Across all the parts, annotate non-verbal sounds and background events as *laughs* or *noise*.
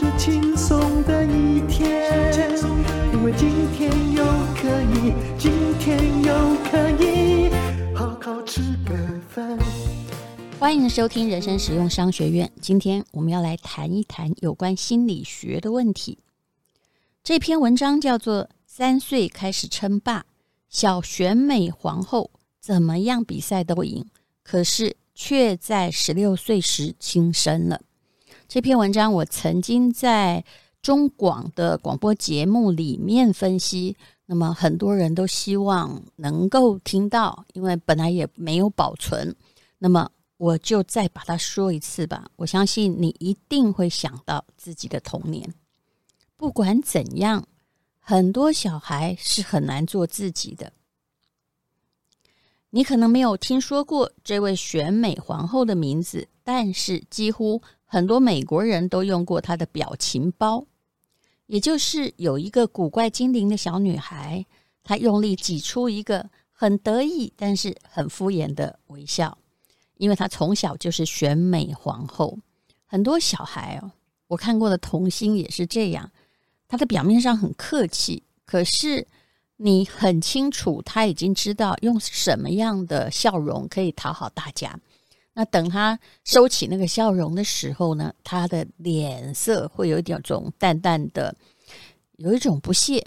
是轻松的一天，因为今天又可以，今天又可以好好吃个饭。欢迎收听人生实用商学院。今天我们要来谈一谈有关心理学的问题。这篇文章叫做《三岁开始称霸》。小选美皇后怎么样比赛都赢，可是却在十六岁时轻生了。这篇文章我曾经在中广的广播节目里面分析，那么很多人都希望能够听到，因为本来也没有保存。那么我就再把它说一次吧。我相信你一定会想到自己的童年。不管怎样。很多小孩是很难做自己的。你可能没有听说过这位选美皇后的名字，但是几乎很多美国人都用过她的表情包，也就是有一个古怪精灵的小女孩，她用力挤出一个很得意但是很敷衍的微笑，因为她从小就是选美皇后。很多小孩哦，我看过的童星也是这样。他的表面上很客气，可是你很清楚他已经知道用什么样的笑容可以讨好大家。那等他收起那个笑容的时候呢，他的脸色会有一点种淡淡的，有一种不屑。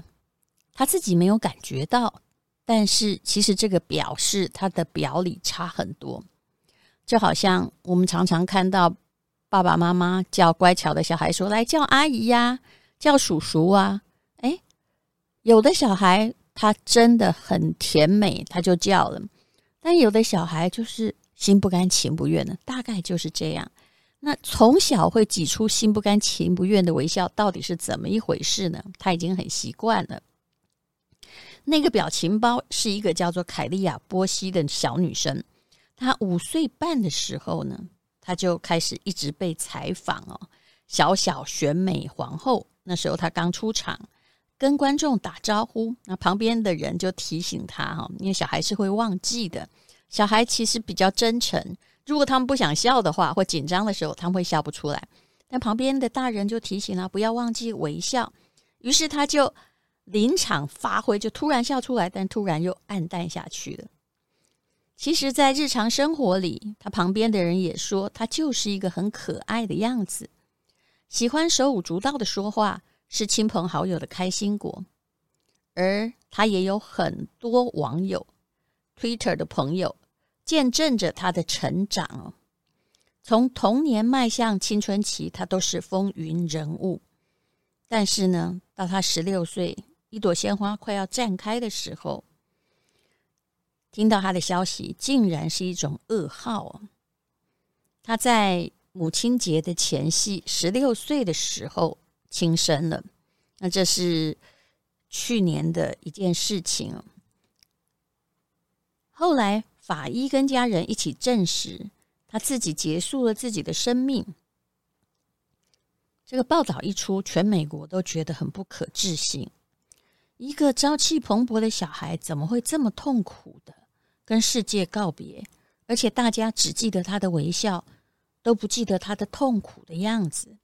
他自己没有感觉到，但是其实这个表示他的表里差很多。就好像我们常常看到爸爸妈妈叫乖巧的小孩说：“来叫阿姨呀。”叫叔叔啊，诶，有的小孩他真的很甜美，他就叫了；但有的小孩就是心不甘情不愿的，大概就是这样。那从小会挤出心不甘情不愿的微笑，到底是怎么一回事呢？他已经很习惯了。那个表情包是一个叫做凯莉亚·波西的小女生，她五岁半的时候呢，她就开始一直被采访哦，小小选美皇后。那时候她刚出场，跟观众打招呼，那旁边的人就提醒她哈，因为小孩是会忘记的。小孩其实比较真诚，如果他们不想笑的话，或紧张的时候，他们会笑不出来。但旁边的大人就提醒他不要忘记微笑，于是他就临场发挥，就突然笑出来，但突然又黯淡下去了。其实，在日常生活里，他旁边的人也说，他就是一个很可爱的样子。喜欢手舞足蹈的说话，是亲朋好友的开心果，而他也有很多网友、Twitter 的朋友见证着他的成长。从童年迈向青春期，他都是风云人物。但是呢，到他十六岁，一朵鲜花快要绽开的时候，听到他的消息，竟然是一种噩耗。他在。母亲节的前夕，十六岁的时候轻生了。那这是去年的一件事情。后来法医跟家人一起证实，他自己结束了自己的生命。这个报道一出，全美国都觉得很不可置信。一个朝气蓬勃的小孩，怎么会这么痛苦的跟世界告别？而且大家只记得他的微笑。都不记得他的痛苦的样子。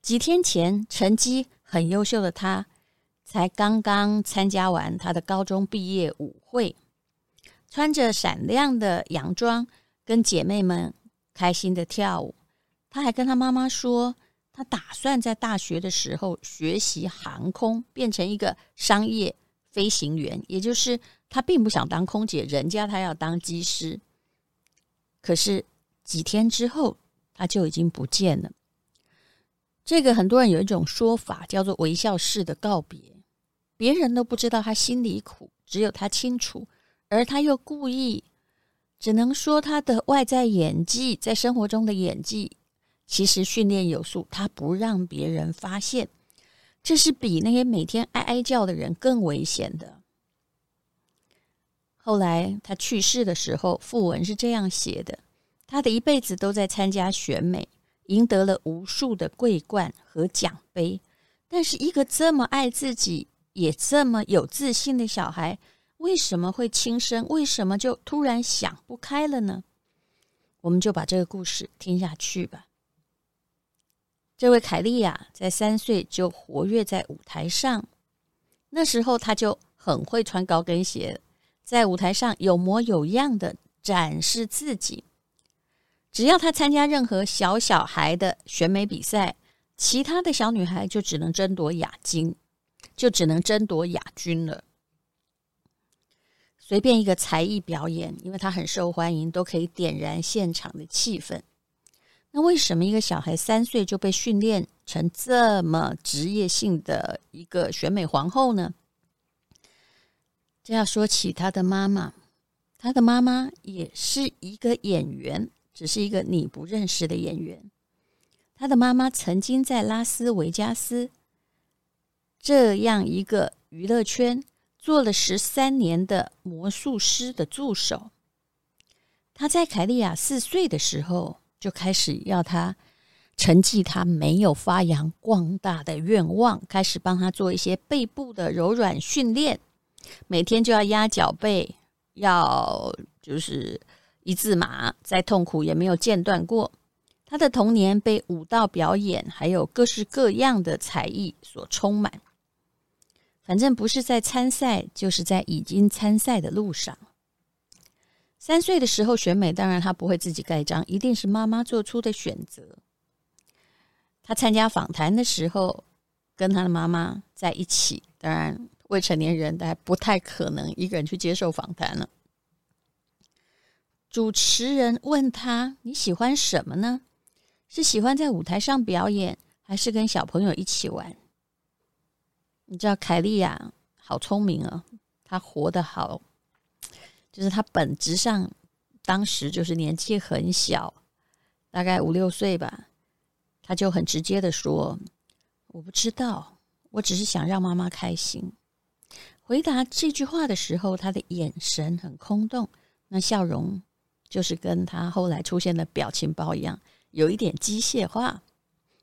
几天前，成绩很优秀的他，才刚刚参加完他的高中毕业舞会，穿着闪亮的洋装，跟姐妹们开心的跳舞。他还跟他妈妈说，他打算在大学的时候学习航空，变成一个商业飞行员，也就是他并不想当空姐，人家他要当机师。可是。几天之后，他就已经不见了。这个很多人有一种说法，叫做“微笑式的告别”。别人都不知道他心里苦，只有他清楚。而他又故意，只能说他的外在演技，在生活中的演技，其实训练有素，他不让别人发现，这是比那些每天哀哀叫的人更危险的。后来他去世的时候，訃闻是这样写的：他的一辈子都在参加选美，赢得了无数的桂冠和奖杯。但是，一个这么爱自己，也这么有自信的小孩，为什么会轻生？为什么就突然想不开了呢？我们就把这个故事听下去吧。这位凯莉亚在三岁就活跃在舞台上，那时候她就很会穿高跟鞋，在舞台上有模有样的展示自己。只要她参加任何小小孩的选美比赛，其他的小女孩就只能争夺亚军，就只能争夺亚军了。随便一个才艺表演，因为他很受欢迎，都可以点燃现场的气氛。那为什么一个小孩三岁就被训练成这么职业性的一个选美皇后呢？这要说起他的妈妈，他的妈妈也是一个演员，只是一个你不认识的演员。他的妈妈曾经在拉斯维加斯这样一个娱乐圈做了十三年的魔术师的助手。他在凯莉亚四岁的时候就开始要他承继他没有发扬光大的愿望，开始帮他做一些背部的柔软训练，每天就要压脚背，要就是一字马，再痛苦也没有间断过。他的童年被舞蹈表演还有各式各样的才艺所充满，反正不是在参赛，就是在已经参赛的路上。三岁的时候选美，当然他不会自己盖章，一定是妈妈做出的选择。他参加访谈的时候，跟他的妈妈在一起，当然未成年人还不太可能一个人去接受访谈了。主持人问他：“你喜欢什么呢？”是喜欢在舞台上表演，还是跟小朋友一起玩？你知道凯莉亚好聪明啊，她活得好，就是她本质上当时就是年纪很小，大概五六岁吧，她就很直接的说：“我不知道，我只是想让妈妈开心。”回答这句话的时候，她的眼神很空洞，那笑容就是跟她后来出现的表情包一样。有一点机械化，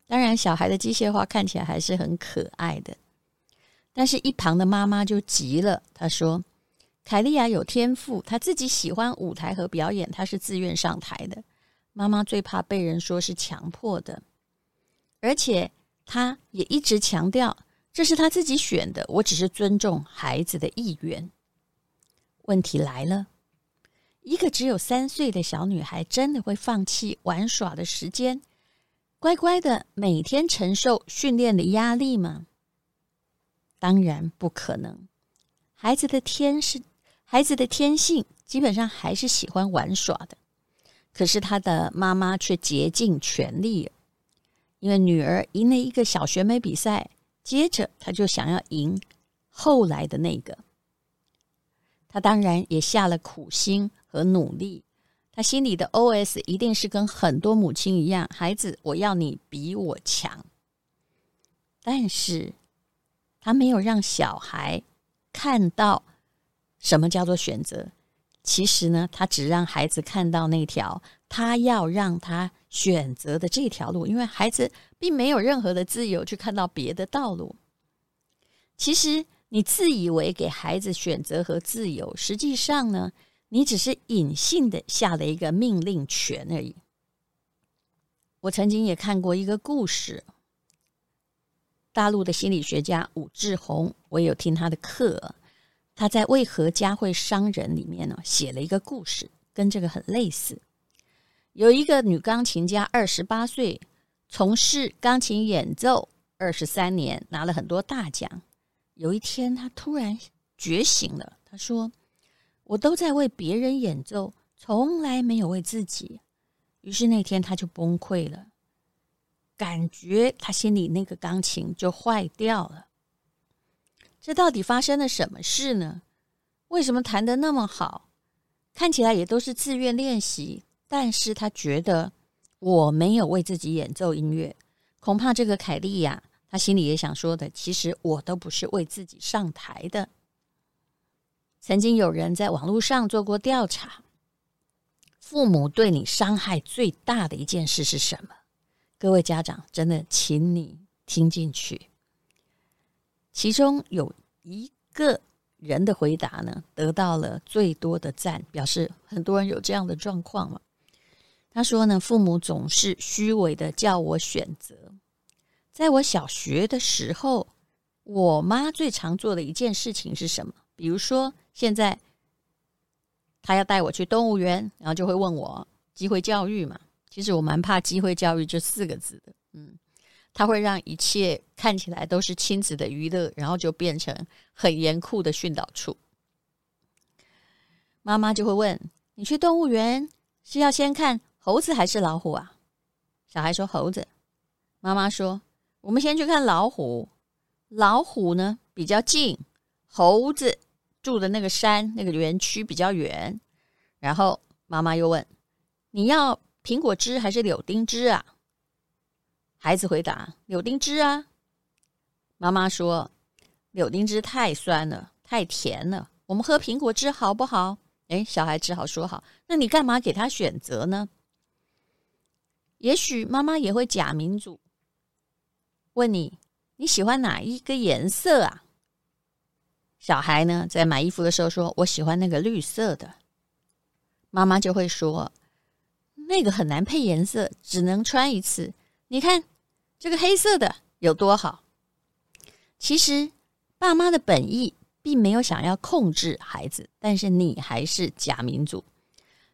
当然小孩的机械化看起来还是很可爱的。但是，一旁的妈妈就急了，她说：“凯莉亚有天赋，她自己喜欢舞台和表演，她是自愿上台的。妈妈最怕被人说是强迫的，而且她也一直强调这是她自己选的，我只是尊重孩子的意愿。”问题来了。一个只有三岁的小女孩，真的会放弃玩耍的时间，乖乖的每天承受训练的压力吗？当然不可能。孩子的天是孩子的天性，基本上还是喜欢玩耍的。可是他的妈妈却竭尽全力，因为女儿赢了一个小选美比赛，接着她就想要赢后来的那个。她当然也下了苦心。和努力，他心里的 OS 一定是跟很多母亲一样：孩子，我要你比我强。但是，他没有让小孩看到什么叫做选择。其实呢，他只让孩子看到那条他要让他选择的这条路，因为孩子并没有任何的自由去看到别的道路。其实，你自以为给孩子选择和自由，实际上呢？你只是隐性的下了一个命令权而已。我曾经也看过一个故事，大陆的心理学家武志红，我也有听他的课。他在《为何家会伤人》里面呢，写了一个故事，跟这个很类似。有一个女钢琴家，二十八岁，从事钢琴演奏二十三年，拿了很多大奖。有一天，她突然觉醒了，她说。我都在为别人演奏，从来没有为自己。于是那天他就崩溃了，感觉他心里那个钢琴就坏掉了。这到底发生了什么事呢？为什么弹得那么好？看起来也都是自愿练习，但是他觉得我没有为自己演奏音乐，恐怕这个凯莉呀，他心里也想说的，其实我都不是为自己上台的。曾经有人在网络上做过调查，父母对你伤害最大的一件事是什么？各位家长，真的，请你听进去。其中有一个人的回答呢，得到了最多的赞，表示很多人有这样的状况嘛。他说呢，父母总是虚伪的叫我选择。在我小学的时候，我妈最常做的一件事情是什么？比如说，现在她要带我去动物园，然后就会问我机会教育嘛。其实我蛮怕“机会教育”这四个字的，嗯，它会让一切看起来都是亲子的娱乐，然后就变成很严酷的训导处。妈妈就会问：“你去动物园是要先看？”猴子还是老虎啊？小孩说猴子。妈妈说：“我们先去看老虎。老虎呢比较近，猴子住的那个山那个园区比较远。”然后妈妈又问：“你要苹果汁还是柳丁汁啊？”孩子回答：“柳丁汁啊。”妈妈说：“柳丁汁太酸了，太甜了，我们喝苹果汁好不好？”诶，小孩只好说好。那你干嘛给他选择呢？也许妈妈也会假民主，问你你喜欢哪一个颜色啊？小孩呢，在买衣服的时候说：“我喜欢那个绿色的。”妈妈就会说：“那个很难配颜色，只能穿一次。你看这个黑色的有多好。”其实爸妈的本意并没有想要控制孩子，但是你还是假民主，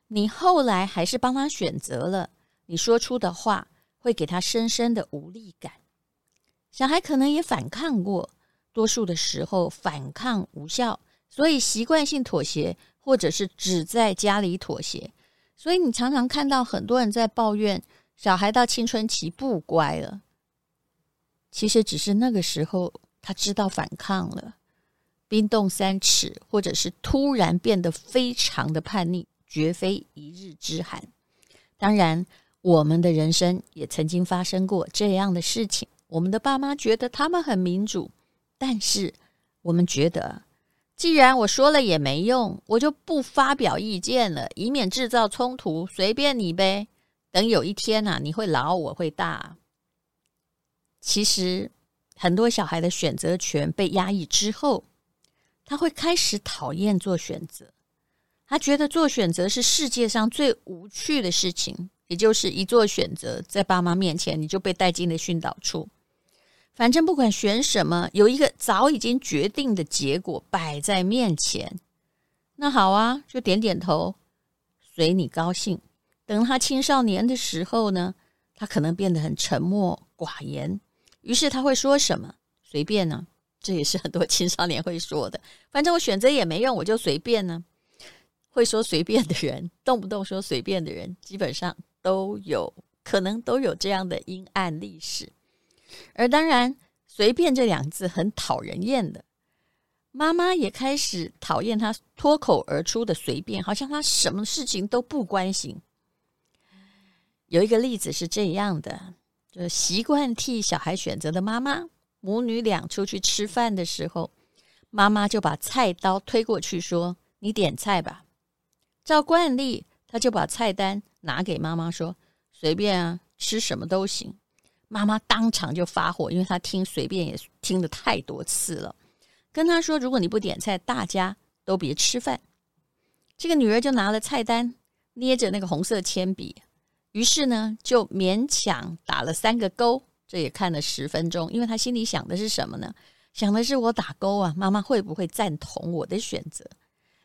你后来还是帮他选择了。你说出的话会给他深深的无力感，小孩可能也反抗过，多数的时候反抗无效，所以习惯性妥协，或者是只在家里妥协。所以你常常看到很多人在抱怨小孩到青春期不乖了，其实只是那个时候他知道反抗了，冰冻三尺，或者是突然变得非常的叛逆，绝非一日之寒。当然。我们的人生也曾经发生过这样的事情。我们的爸妈觉得他们很民主，但是我们觉得，既然我说了也没用，我就不发表意见了，以免制造冲突。随便你呗。等有一天啊，你会老，我会大。其实，很多小孩的选择权被压抑之后，他会开始讨厌做选择。他觉得做选择是世界上最无趣的事情。也就是一做选择，在爸妈面前你就被带进了训导处。反正不管选什么，有一个早已经决定的结果摆在面前。那好啊，就点点头，随你高兴。等他青少年的时候呢，他可能变得很沉默寡言，于是他会说什么？随便呢？这也是很多青少年会说的。反正我选择也没用，我就随便呢。会说随便的人，动不动说随便的人，基本上。都有可能都有这样的阴暗历史，而当然，随便这两字很讨人厌的，妈妈也开始讨厌他脱口而出的随便，好像他什么事情都不关心。有一个例子是这样的，就是习惯替小孩选择的妈妈，母女俩出去吃饭的时候，妈妈就把菜刀推过去说：“你点菜吧。”照惯例，他就把菜单。拿给妈妈说：“随便啊，吃什么都行。”妈妈当场就发火，因为她听“随便”也听得太多次了，跟她说：“如果你不点菜，大家都别吃饭。”这个女儿就拿了菜单，捏着那个红色铅笔，于是呢，就勉强打了三个勾。这也看了十分钟，因为她心里想的是什么呢？想的是我打勾啊，妈妈会不会赞同我的选择？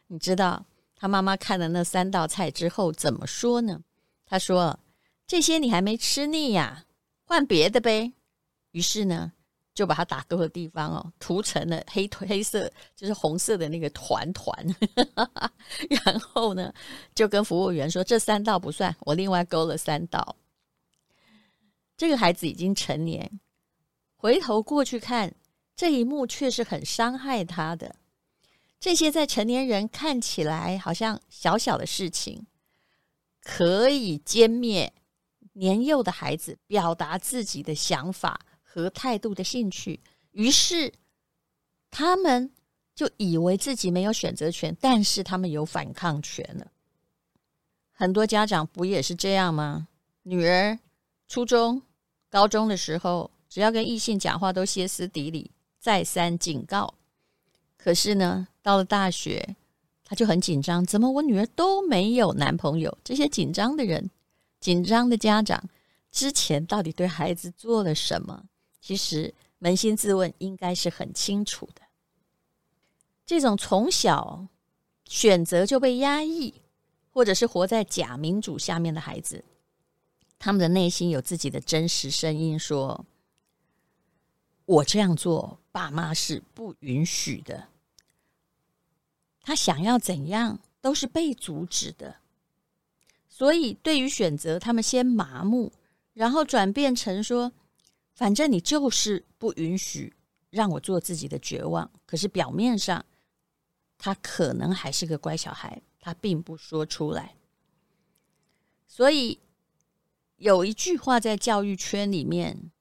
你知道她妈妈看了那三道菜之后怎么说呢？她说：“这些你还没吃腻呀，换别的呗。”于是呢，就把他打勾的地方哦涂成了黑黑色，就是红色的那个团团。*laughs* 然后呢，就跟服务员说：“这三道不算，我另外勾了三道。”这个孩子已经成年，回头过去看这一幕，却是很伤害他的。这些在成年人看起来好像小小的事情。可以歼灭年幼的孩子表达自己的想法和态度的兴趣，于是他们就以为自己没有选择权，但是他们有反抗权了。很多家长不也是这样吗？女儿初中、高中的时候，只要跟异性讲话都歇斯底里，再三警告。可是呢，到了大学，他就很紧张，怎么我女儿都没有男朋友？这些紧张的人。紧张的家长之前到底对孩子做了什么？其实扪心自问，应该是很清楚的。这种从小选择就被压抑，或者是活在假民主下面的孩子，他们的内心有自己的真实声音，说：“我这样做，爸妈是不允许的。他想要怎样，都是被阻止的。”所以，对于选择，他们先麻木，然后转变成说：“反正你就是不允许让我做自己的绝望。”可是表面上，他可能还是个乖小孩，他并不说出来。所以，有一句话在教育圈里面，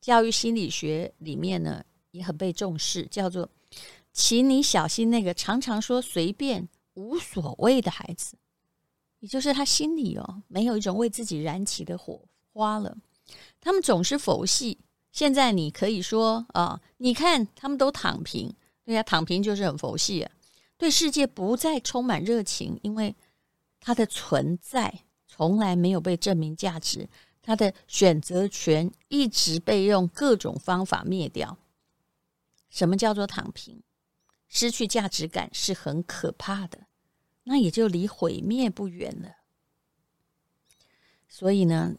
教育心理学里面呢，也很被重视，叫做“请你小心那个常常说随便无所谓的孩子”。也就是他心里哦，没有一种为自己燃起的火花了。他们总是佛系。现在你可以说啊，你看他们都躺平，对呀，躺平就是很佛系啊。对世界不再充满热情，因为他的存在从来没有被证明价值，他的选择权一直被用各种方法灭掉。什么叫做躺平？失去价值感是很可怕的。那也就离毁灭不远了。所以呢，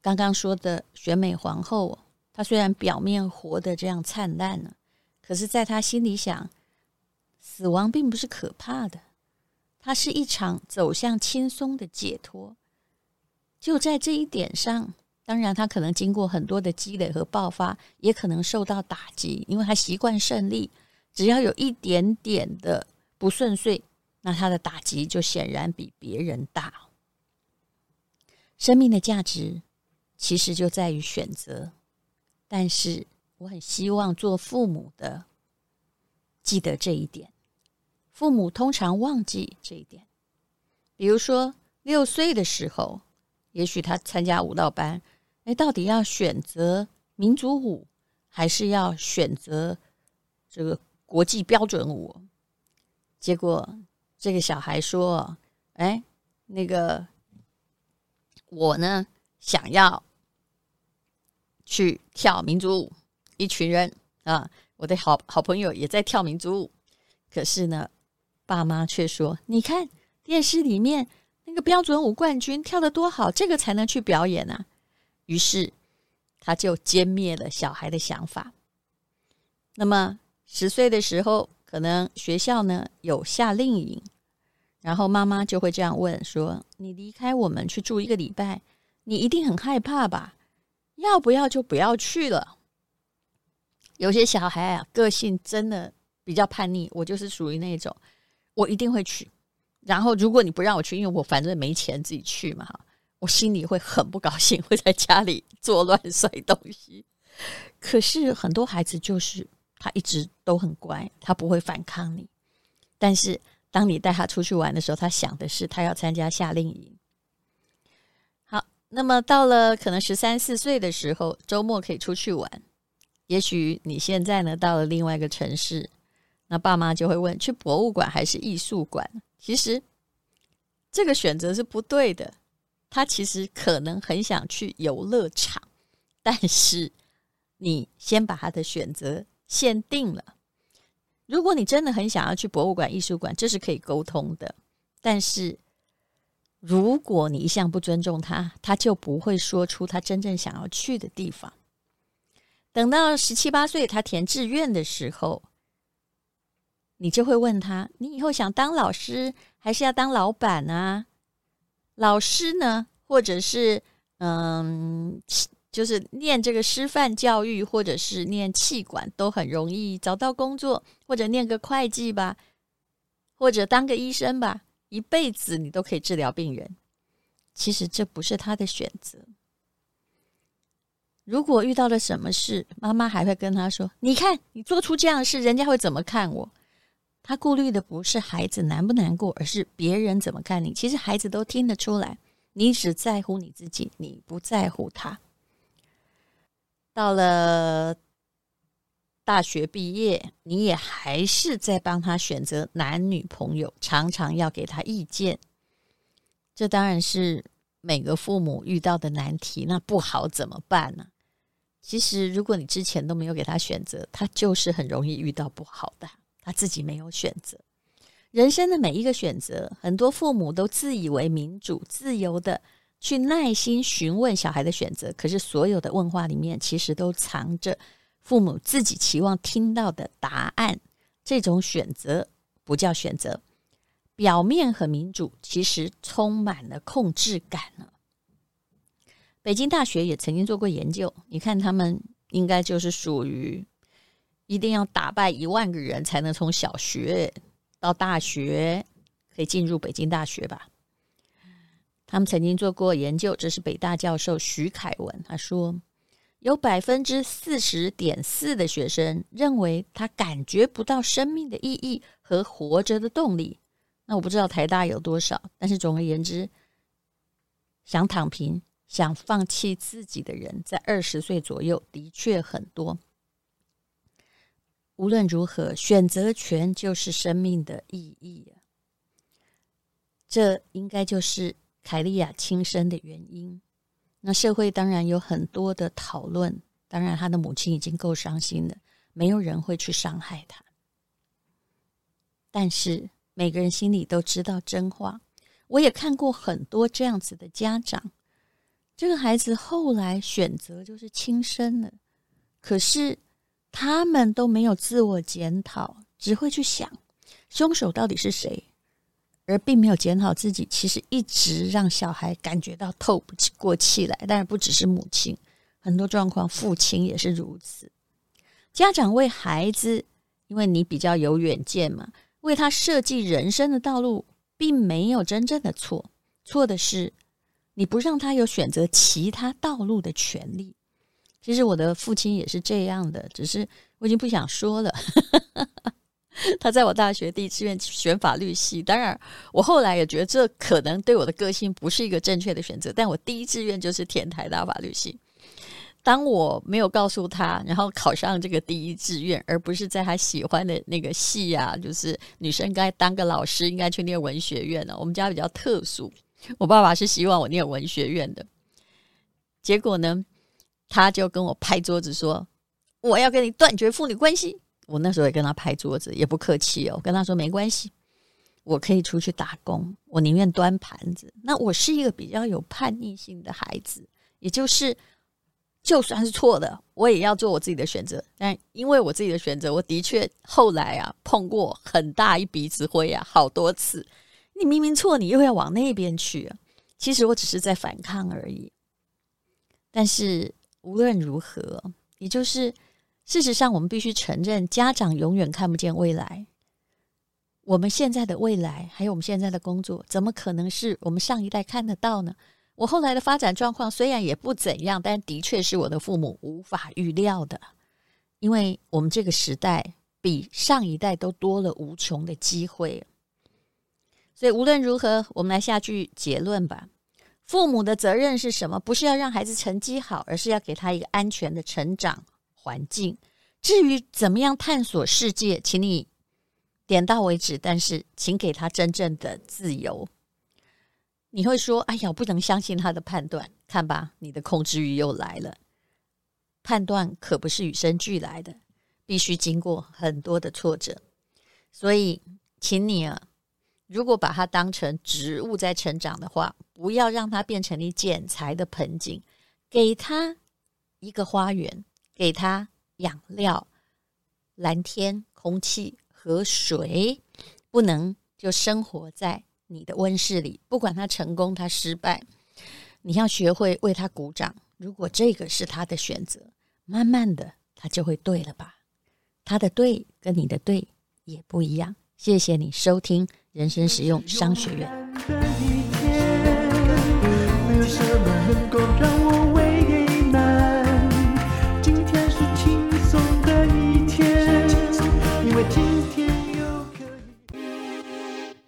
刚刚说的选美皇后，她虽然表面活得这样灿烂呢，可是在她心里想，死亡并不是可怕的，它是一场走向轻松的解脱。就在这一点上，当然她可能经过很多的积累和爆发，也可能受到打击，因为她习惯胜利，只要有一点点的不顺遂。那他的打击就显然比别人大。生命的价值其实就在于选择，但是我很希望做父母的记得这一点。父母通常忘记这一点。比如说六岁的时候，也许他参加舞蹈班，哎，到底要选择民族舞，还是要选择这个国际标准舞？结果。这个小孩说：“哎，那个我呢，想要去跳民族舞。一群人啊，我的好好朋友也在跳民族舞。可是呢，爸妈却说：‘你看电视里面那个标准舞冠军跳的多好，这个才能去表演啊。’于是他就歼灭了小孩的想法。那么十岁的时候。”可能学校呢有夏令营，然后妈妈就会这样问说：“你离开我们去住一个礼拜，你一定很害怕吧？要不要就不要去了？”有些小孩啊，个性真的比较叛逆，我就是属于那种，我一定会去。然后如果你不让我去，因为我反正没钱自己去嘛，我心里会很不高兴，会在家里作乱摔东西。可是很多孩子就是。他一直都很乖，他不会反抗你。但是当你带他出去玩的时候，他想的是他要参加夏令营。好，那么到了可能十三四岁的时候，周末可以出去玩。也许你现在呢到了另外一个城市，那爸妈就会问：去博物馆还是艺术馆？其实这个选择是不对的。他其实可能很想去游乐场，但是你先把他的选择。限定了，如果你真的很想要去博物馆、艺术馆，这是可以沟通的。但是，如果你一向不尊重他，他就不会说出他真正想要去的地方。等到十七八岁，他填志愿的时候，你就会问他：“你以后想当老师，还是要当老板啊？”老师呢，或者是嗯。就是念这个师范教育，或者是念气管，都很容易找到工作，或者念个会计吧，或者当个医生吧，一辈子你都可以治疗病人。其实这不是他的选择。如果遇到了什么事，妈妈还会跟他说：“你看，你做出这样的事，人家会怎么看我？”他顾虑的不是孩子难不难过，而是别人怎么看你。其实孩子都听得出来，你只在乎你自己，你不在乎他。到了大学毕业，你也还是在帮他选择男女朋友，常常要给他意见。这当然是每个父母遇到的难题。那不好怎么办呢？其实，如果你之前都没有给他选择，他就是很容易遇到不好的。他自己没有选择，人生的每一个选择，很多父母都自以为民主、自由的去耐心询问小孩的选择，可是所有的问话里面，其实都藏着父母自己期望听到的答案。这种选择不叫选择，表面很民主，其实充满了控制感呢。北京大学也曾经做过研究，你看他们应该就是属于。一定要打败一万个人才能从小学到大学可以进入北京大学吧？他们曾经做过研究，这是北大教授徐凯文他说，有百分之四十点四的学生认为他感觉不到生命的意义和活着的动力。那我不知道台大有多少，但是总而言之，想躺平、想放弃自己的人，在二十岁左右的确很多。无论如何，选择权就是生命的意义啊！这应该就是凯利亚轻生的原因。那社会当然有很多的讨论，当然他的母亲已经够伤心了，没有人会去伤害他。但是每个人心里都知道真话。我也看过很多这样子的家长，这个孩子后来选择就是轻生了，可是。他们都没有自我检讨，只会去想凶手到底是谁，而并没有检讨自己。其实一直让小孩感觉到透不过气来。但是不只是母亲，很多状况父亲也是如此。家长为孩子，因为你比较有远见嘛，为他设计人生的道路，并没有真正的错。错的是你不让他有选择其他道路的权利。其实我的父亲也是这样的，只是我已经不想说了。*laughs* *laughs* 他在我大学第一志愿选法律系，当然我后来也觉得这可能对我的个性不是一个正确的选择。但我第一志愿就是填台大法律系。当我没有告诉他，然后考上这个第一志愿，而不是在他喜欢的那个系啊，就是女生该当个老师，应该去念文学院呢。我们家比较特殊，我爸爸是希望我念文学院的，结果呢？他就跟我拍桌子说：“我要跟你断绝父女关系。”我那时候也跟他拍桌子，也不客气哦，跟他说：“没关系，我可以出去打工，我宁愿端盘子。”那我是一个比较有叛逆性的孩子，也就是就算是错的，我也要做我自己的选择。但因为我自己的选择，我的确后来啊碰过很大一鼻子灰啊，好多次。你明明错，你又要往那边去啊。其实我只是在反抗而已，但是。无论如何，也就是事实上，我们必须承认，家长永远看不见未来。我们现在的未来，还有我们现在的工作，怎么可能是我们上一代看得到呢？我后来的发展状况虽然也不怎样，但的确是我的父母无法预料的。因为我们这个时代比上一代都多了无穷的机会。所以无论如何，我们来下句结论吧。父母的责任是什么？不是要让孩子成绩好，而是要给他一个安全的成长环境。至于怎么样探索世界，请你点到为止。但是，请给他真正的自由。你会说：“哎呀，不能相信他的判断。”看吧，你的控制欲又来了。判断可不是与生俱来的，必须经过很多的挫折。所以，请你啊。如果把它当成植物在成长的话，不要让它变成你剪裁的盆景，给它一个花园，给它养料、蓝天、空气和水，不能就生活在你的温室里。不管它成功，它失败，你要学会为它鼓掌。如果这个是他的选择，慢慢的，他就会对了吧？他的对跟你的对也不一样。谢谢你收听。人生实用商学院。